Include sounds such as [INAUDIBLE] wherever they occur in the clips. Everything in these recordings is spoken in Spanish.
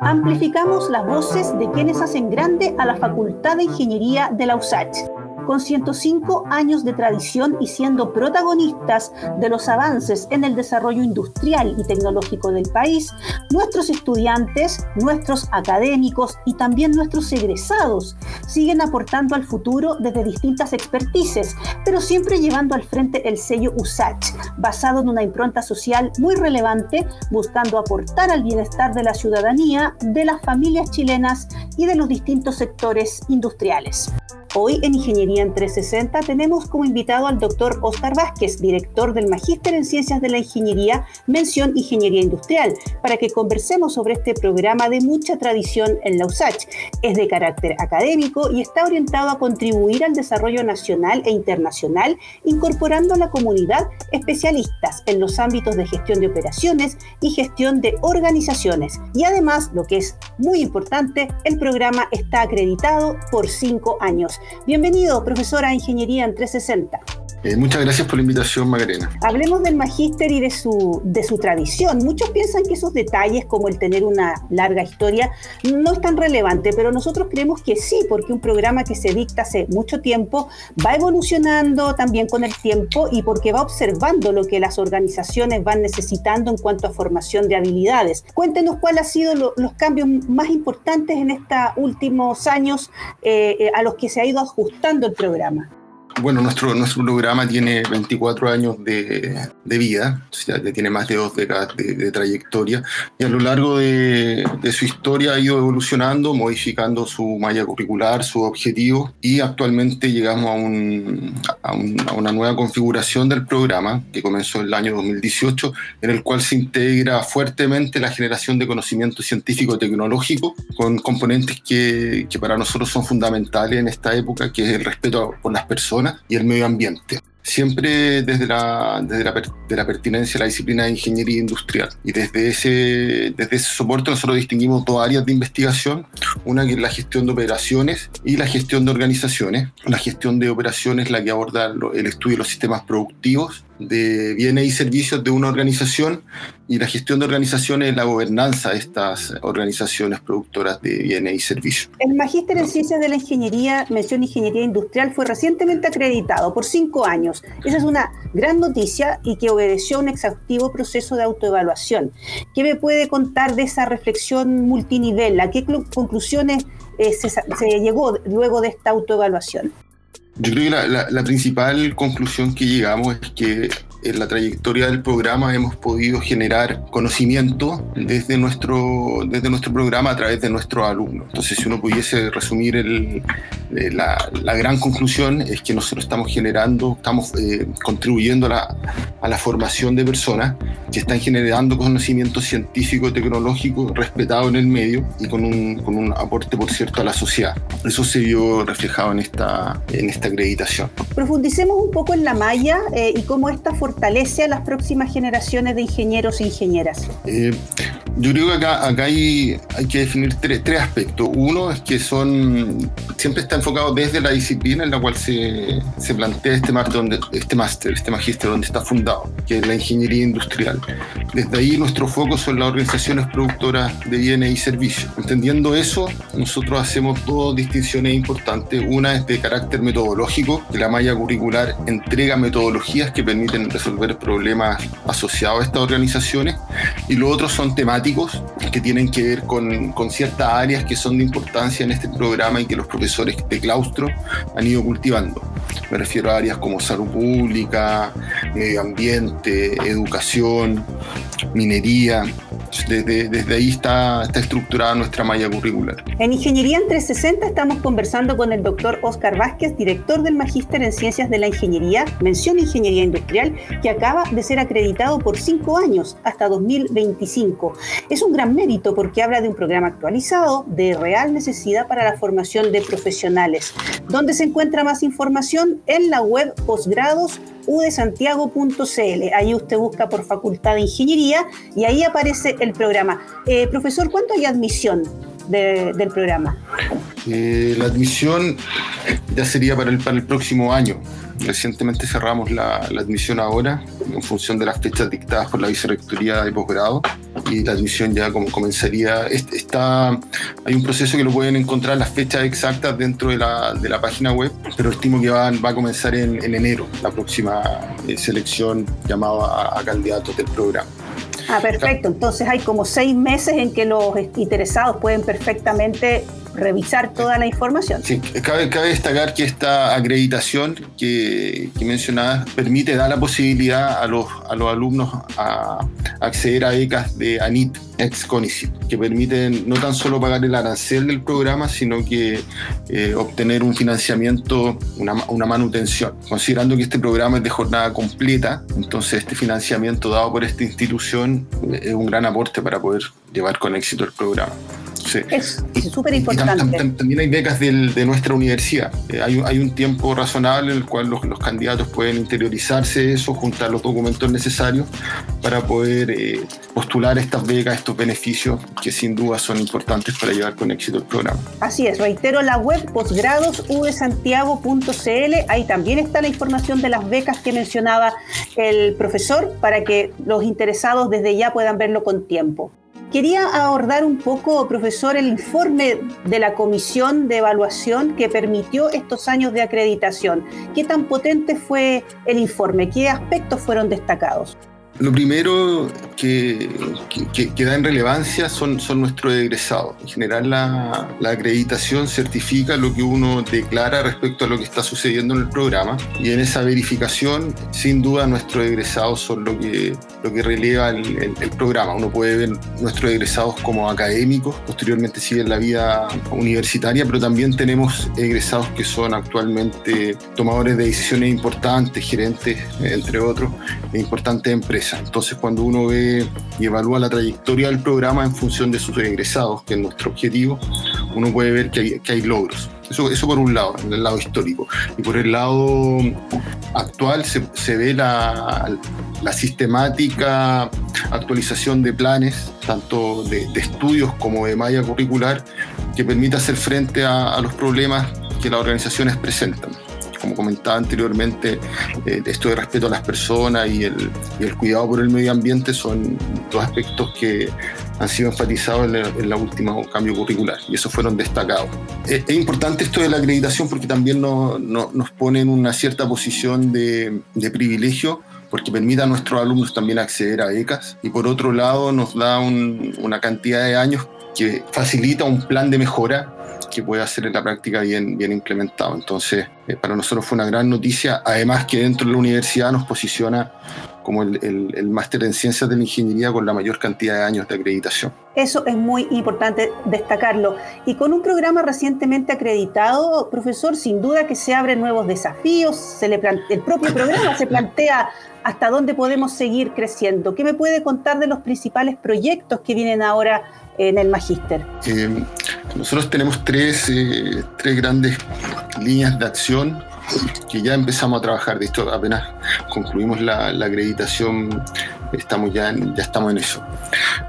Amplificamos las voces de quienes hacen grande a la Facultad de Ingeniería de la USACH con 105 años de tradición y siendo protagonistas de los avances en el desarrollo industrial y tecnológico del país, nuestros estudiantes, nuestros académicos y también nuestros egresados siguen aportando al futuro desde distintas expertices, pero siempre llevando al frente el sello USACH, basado en una impronta social muy relevante, buscando aportar al bienestar de la ciudadanía, de las familias chilenas y de los distintos sectores industriales. Hoy en Ingeniería en 360 tenemos como invitado al doctor Oscar Vázquez, director del Magíster en Ciencias de la Ingeniería, mención Ingeniería Industrial, para que conversemos sobre este programa de mucha tradición en la USACH. Es de carácter académico y está orientado a contribuir al desarrollo nacional e internacional, incorporando a la comunidad especialistas en los ámbitos de gestión de operaciones y gestión de organizaciones. Y además, lo que es muy importante, el programa está acreditado por cinco años. Bienvenido, profesora de Ingeniería en 360. Eh, muchas gracias por la invitación, Magarena. Hablemos del magíster y de su, de su tradición. Muchos piensan que esos detalles, como el tener una larga historia, no es tan relevante, pero nosotros creemos que sí, porque un programa que se dicta hace mucho tiempo va evolucionando también con el tiempo y porque va observando lo que las organizaciones van necesitando en cuanto a formación de habilidades. Cuéntenos cuáles han sido los cambios más importantes en estos últimos años eh, eh, a los que se ha ido ajustando el programa. Bueno, nuestro, nuestro programa tiene 24 años de, de vida, o sea, tiene más de dos décadas de, trayectoria y a lo largo de, de, su historia ha ido evolucionando, modificando su malla curricular, su objetivo y actualmente llegamos a, un, a, a, una nueva configuración del programa que comenzó en el año 2018, en el cual se integra fuertemente la generación de conocimiento científico tecnológico con componentes que, que para nosotros son fundamentales en esta época, que es el respeto por las personas y el medio ambiente. Siempre desde la, desde la, de la pertinencia a la disciplina de ingeniería industrial. Y desde ese, desde ese soporte nosotros distinguimos dos áreas de investigación. Una que es la gestión de operaciones y la gestión de organizaciones. La gestión de operaciones es la que aborda el estudio de los sistemas productivos de bienes y servicios de una organización y la gestión de organizaciones es la gobernanza de estas organizaciones productoras de bienes y servicios. El Magíster en Ciencias de la Ingeniería, mención Ingeniería Industrial, fue recientemente acreditado por cinco años. Esa es una gran noticia y que obedeció a un exhaustivo proceso de autoevaluación. ¿Qué me puede contar de esa reflexión multinivel? ¿A qué conclusiones eh, se llegó luego de esta autoevaluación? Yo creo que la, la, la, principal conclusión que llegamos es que en la trayectoria del programa hemos podido generar conocimiento desde nuestro, desde nuestro programa a través de nuestros alumnos. Entonces, si uno pudiese resumir el, eh, la, la, gran conclusión, es que nosotros estamos generando, estamos eh, contribuyendo a la, a la, formación de personas que están generando conocimiento científico, tecnológico, respetado en el medio y con un, con un aporte, por cierto, a la sociedad. Eso se vio reflejado en esta, en esta acreditación. Profundicemos un poco en la malla eh, y cómo esta fortalece a las próximas generaciones de ingenieros e ingenieras? Eh, yo creo que acá, acá hay, hay que definir tres, tres, aspectos. Uno es que son siempre está enfocado desde la disciplina en la cual se, se plantea este máster, este máster, este magíster donde está fundado, que es la ingeniería industrial. Desde ahí nuestro foco son las organizaciones productoras de bienes y servicios. Entendiendo eso, nosotros hacemos dos distinciones importantes. Una es de carácter metodológico, que la malla curricular entrega metodologías que permiten resolver problemas asociados a estas organizaciones y lo otro son temáticos que tienen que ver con, con ciertas áreas que son de importancia en este programa y que los profesores de claustro han ido cultivando. Me refiero a áreas como salud pública, medio ambiente, educación, minería. Desde, ahí está, estructurada nuestra malla curricular. En Ingeniería en 360 estamos conversando con el doctor Oscar Vázquez, director del Magíster en Ciencias de la Ingeniería, mención Ingeniería Industrial, que acaba de ser acreditado por cinco años, hasta 2025. Es un gran mérito porque habla de un programa actualizado, de real necesidad para la formación de profesionales. ¿Dónde se encuentra más información? En la web posgrados udesantiago.cl. Ahí usted busca por Facultad de Ingeniería y ahí aparece el programa. Eh, profesor, ¿cuánto hay admisión? del programa? Eh, la admisión ya sería para el, para el próximo año. Recientemente cerramos la, admisión ahora, en función de las fechas dictadas por la Vicerrectoría de Posgrado, y la admisión ya como comenzaría. Está, hay un proceso que lo pueden encontrar las fechas exactas dentro de la, de la página web, pero estimo que va, va a comenzar en, en enero, la próxima eh, selección llamada a candidatos del programa. Ah, perfecto. Entonces hay como seis meses en que los interesados pueden perfectamente revisar toda la información. Sí, cabe, destacar que esta acreditación que, que mencionabas permite, da la posibilidad a los, a los alumnos a acceder a becas de ANIT, ex CONICIT, que permiten no tan solo pagar el arancel del programa, sino que eh, obtener un financiamiento, una, una manutención. Considerando que este programa es de jornada completa, entonces este financiamiento dado por esta institución es un gran aporte para poder llevar con éxito el programa. Es súper importante. También hay becas de nuestra universidad. Eh, hay, hay, un tiempo razonable en el cual los, los, candidatos pueden interiorizarse eso, juntar los documentos necesarios para poder eh, postular estas becas, estos beneficios que sin duda son importantes para llevar con éxito el programa. Así es, reitero la web posgradosvsantiago.cl, ahí también está la información de las becas que mencionaba el profesor para que los interesados desde ya puedan verlo con tiempo. Quería abordar un poco, profesor, el informe de la comisión de evaluación que permitió estos años de acreditación. ¿Qué tan potente fue el informe? ¿Qué aspectos fueron destacados? Lo primero que, que, da en relevancia son, son nuestros egresados. En general, la, la, acreditación certifica lo que uno declara respecto a lo que está sucediendo en el programa y en esa verificación, sin duda, nuestros egresados son lo que, lo que releva el, el, programa. Uno puede ver nuestros egresados como académicos, posteriormente siguen la vida universitaria, pero también tenemos egresados que son actualmente tomadores de decisiones importantes, gerentes, entre otros, de importantes empresas. Entonces, cuando uno ve y evalúa la trayectoria del programa en función de sus egresados, que es nuestro objetivo, uno puede ver que hay, logros. Eso, por un lado, en el lado histórico. Y por el lado actual se, ve la, sistemática actualización de planes, tanto de, estudios como de malla curricular, que permite hacer frente a los problemas que las organizaciones presentan como comentaba anteriormente, eh, esto de respeto a las personas y el, y el, cuidado por el medio ambiente son dos aspectos que han sido enfatizados en, el en la última cambio curricular y esos fueron destacados. Es, es importante esto de la acreditación porque también no, no, nos pone en una cierta posición de, de privilegio porque permite a nuestros alumnos también acceder a becas y por otro lado nos da un, una cantidad de años que facilita un plan de mejora que pueda ser en la práctica bien, bien implementado. Entonces, eh, para nosotros fue una gran noticia, además que dentro de la universidad nos posiciona como el, el, el, máster en ciencias de la ingeniería con la mayor cantidad de años de acreditación. Eso es muy importante destacarlo. Y con un programa recientemente acreditado, profesor, sin duda que se abren nuevos desafíos, se le el propio programa se [LAUGHS] plantea hasta dónde podemos seguir creciendo. ¿Qué me puede contar de los principales proyectos que vienen ahora en el magíster? Eh, nosotros tenemos tres, eh, tres grandes líneas de acción que ya empezamos a trabajar. De esto apenas concluimos la, acreditación, estamos ya, en, ya estamos en eso.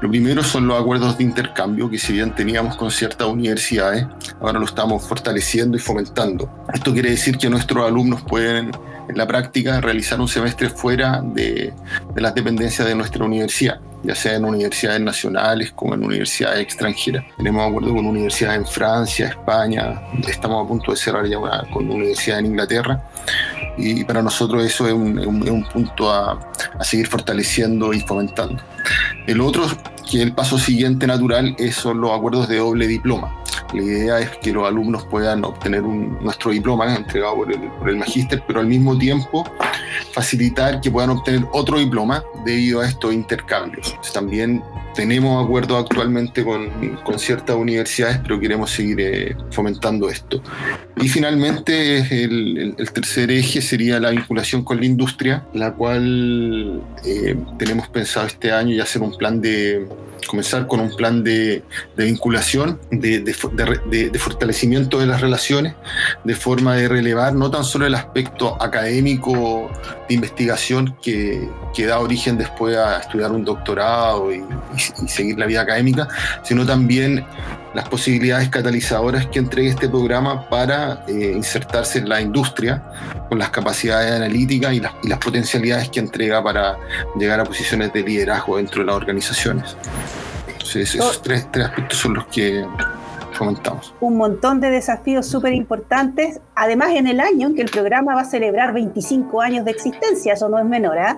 Lo primero son los acuerdos de intercambio que si bien teníamos con ciertas universidades, ahora lo estamos fortaleciendo y fomentando. Esto quiere decir que nuestros alumnos pueden en la práctica realizar un semestre fuera de, de las dependencias de nuestra universidad ya sea en universidades nacionales como en universidades extranjeras. Tenemos acuerdo con universidades en Francia, España, estamos a punto de cerrar ya una, con universidades en Inglaterra y para nosotros eso es un, un, un punto a, a, seguir fortaleciendo y fomentando. El otro, que el paso siguiente natural, es, son los acuerdos de doble diploma. La idea es que los alumnos puedan obtener un, nuestro diploma entregado por el, por el magíster, pero al mismo tiempo facilitar que puedan obtener otro diploma debido a estos intercambios. También tenemos acuerdos actualmente con, con, ciertas universidades, pero queremos seguir eh, fomentando esto. Y finalmente, el, el, tercer eje sería la vinculación con la industria, la cual eh, tenemos pensado este año ya hacer un plan de comenzar con un plan de, vinculación, de, fortalecimiento de las relaciones, de forma de relevar no tan solo el aspecto académico de investigación que, que da origen después a estudiar un doctorado y seguir la vida académica, sino también las posibilidades catalizadoras que entrega este programa para eh, insertarse en la industria con las capacidades analíticas y las, y las potencialidades que entrega para llegar a posiciones de liderazgo dentro de las organizaciones. Entonces, esos tres, tres aspectos son los que comentamos. Un montón de desafíos súper importantes, además en el año en que el programa va a celebrar 25 años de existencia, eso no es menor, ¿eh?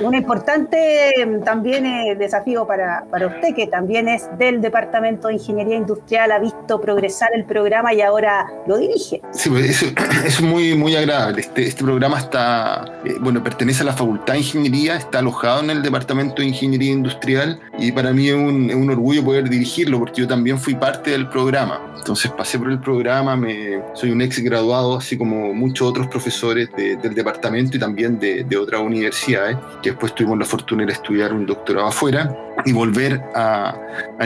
Un importante mm, también eh, desafío para, para usted, que también es del Departamento de Ingeniería Industrial, ha visto progresar el programa y ahora lo dirige. Sí, pues [CLEARS THROAT] eso, es muy, muy agradable. Este, este programa está, eh, bueno, pertenece a la Facultad de Ingeniería, está alojado en el Departamento de Ingeniería Industrial y para mí es un, es un orgullo poder dirigirlo porque yo también fui parte del programa entonces pasé por el programa, me, soy un ex graduado, así como muchos otros profesores del departamento y también de, de, otras universidades, que después tuvimos la fortuna de estudiar un doctorado afuera y volver a,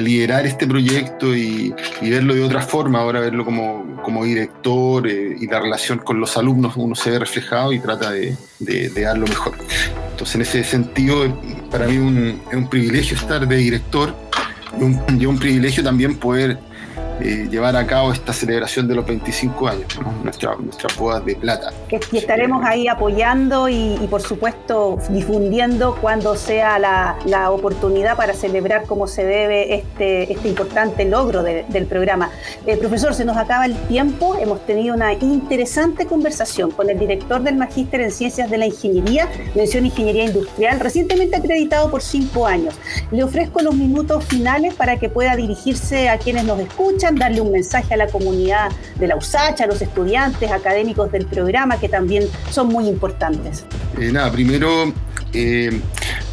liderar este proyecto y, verlo de otra forma, ahora verlo como, director eh, y la relación con los alumnos, uno se ve reflejado y trata de, de, de dar lo mejor. Entonces en ese sentido, para mí es un privilegio estar de director y un, y un privilegio también poder eh, llevar a cabo esta celebración de los 25 años, ¿no? nuestra, nuestras de plata. Y estaremos ahí apoyando y, por supuesto difundiendo cuando sea la, la, oportunidad para celebrar como se debe este, este importante logro de, del programa. Eh, profesor, se nos acaba el tiempo, hemos tenido una interesante conversación con el director del Magíster en Ciencias de la Ingeniería, mención Ingeniería Industrial, recientemente acreditado por cinco años. Le ofrezco los minutos finales para que pueda dirigirse a quienes nos escuchan darle un mensaje a la comunidad de la USACH, a los estudiantes académicos del programa, que también son muy importantes? Eh, nada, primero eh,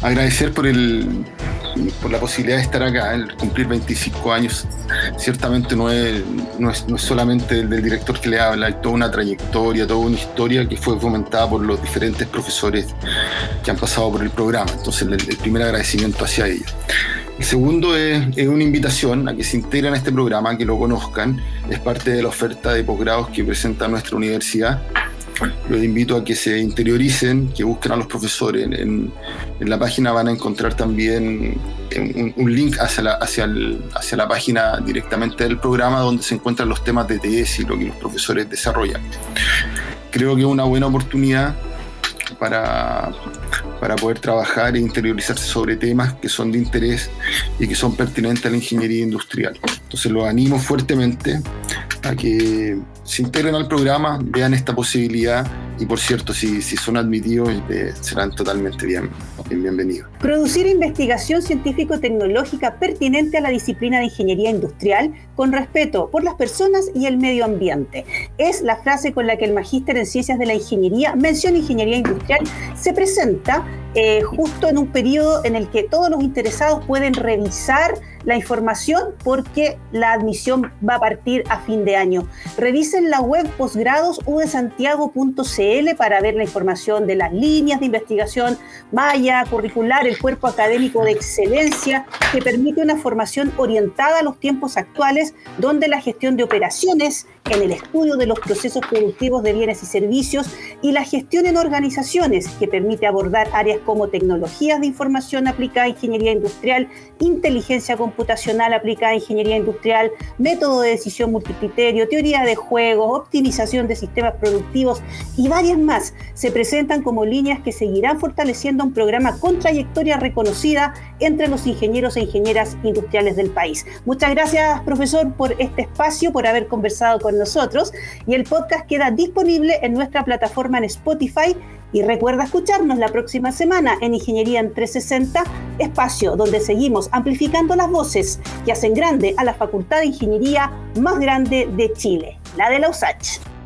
agradecer por, el, por la posibilidad de estar acá, el cumplir 25 años. Ciertamente no es, no es, no es solamente el del director que le habla, hay toda una trayectoria, toda una historia que fue fomentada por los diferentes profesores que han pasado por el programa. Entonces, el, el primer agradecimiento hacia ellos. El segundo es, es, una invitación a que se integren a este programa, que lo conozcan. Es parte de la oferta de posgrados que presenta nuestra universidad. Los invito a que se interioricen, que busquen a los profesores. En, en la página van a encontrar también un, un link hacia la, hacia, el, hacia la página directamente del programa donde se encuentran los temas de TS y lo que los profesores desarrollan. Creo que es una buena oportunidad para, para poder trabajar e interiorizarse sobre temas que son de interés y que son pertinentes a la ingeniería industrial. Entonces los animo fuertemente a que se integren al programa, vean esta posibilidad y por cierto, si, son admitidos, eh, serán totalmente bien, bienvenidos. Producir investigación científico-tecnológica pertinente a la disciplina de ingeniería industrial con respeto por las personas y el medio ambiente. Es la frase con la que el Magíster en Ciencias de la Ingeniería, mención Ingeniería Industrial, se presenta eh, justo en un periodo en el que todos los interesados pueden revisar la información porque la admisión va a partir a fin de año. Revisen la web posgradosudesantiago.cl para ver la información de las líneas de investigación, malla, curricular, el cuerpo académico de excelencia que permite una formación orientada a los tiempos actuales donde la gestión de operaciones en el estudio de los procesos productivos de bienes y servicios y la gestión en organizaciones que permite abordar áreas como tecnologías de información aplicada a ingeniería industrial, inteligencia computacional aplicada a ingeniería industrial, método de decisión multicriterio, teoría de juegos, optimización de sistemas productivos y varias más se presentan como líneas que seguirán fortaleciendo un programa con trayectoria reconocida entre los ingenieros e ingenieras industriales del país. Muchas gracias, profesor, por este espacio, por haber conversado con nosotros y el podcast queda disponible en nuestra plataforma en Spotify y recuerda escucharnos la próxima semana en Ingeniería en 360, espacio donde seguimos amplificando las voces que hacen grande a la Facultad de Ingeniería más grande de Chile, la de la USACH.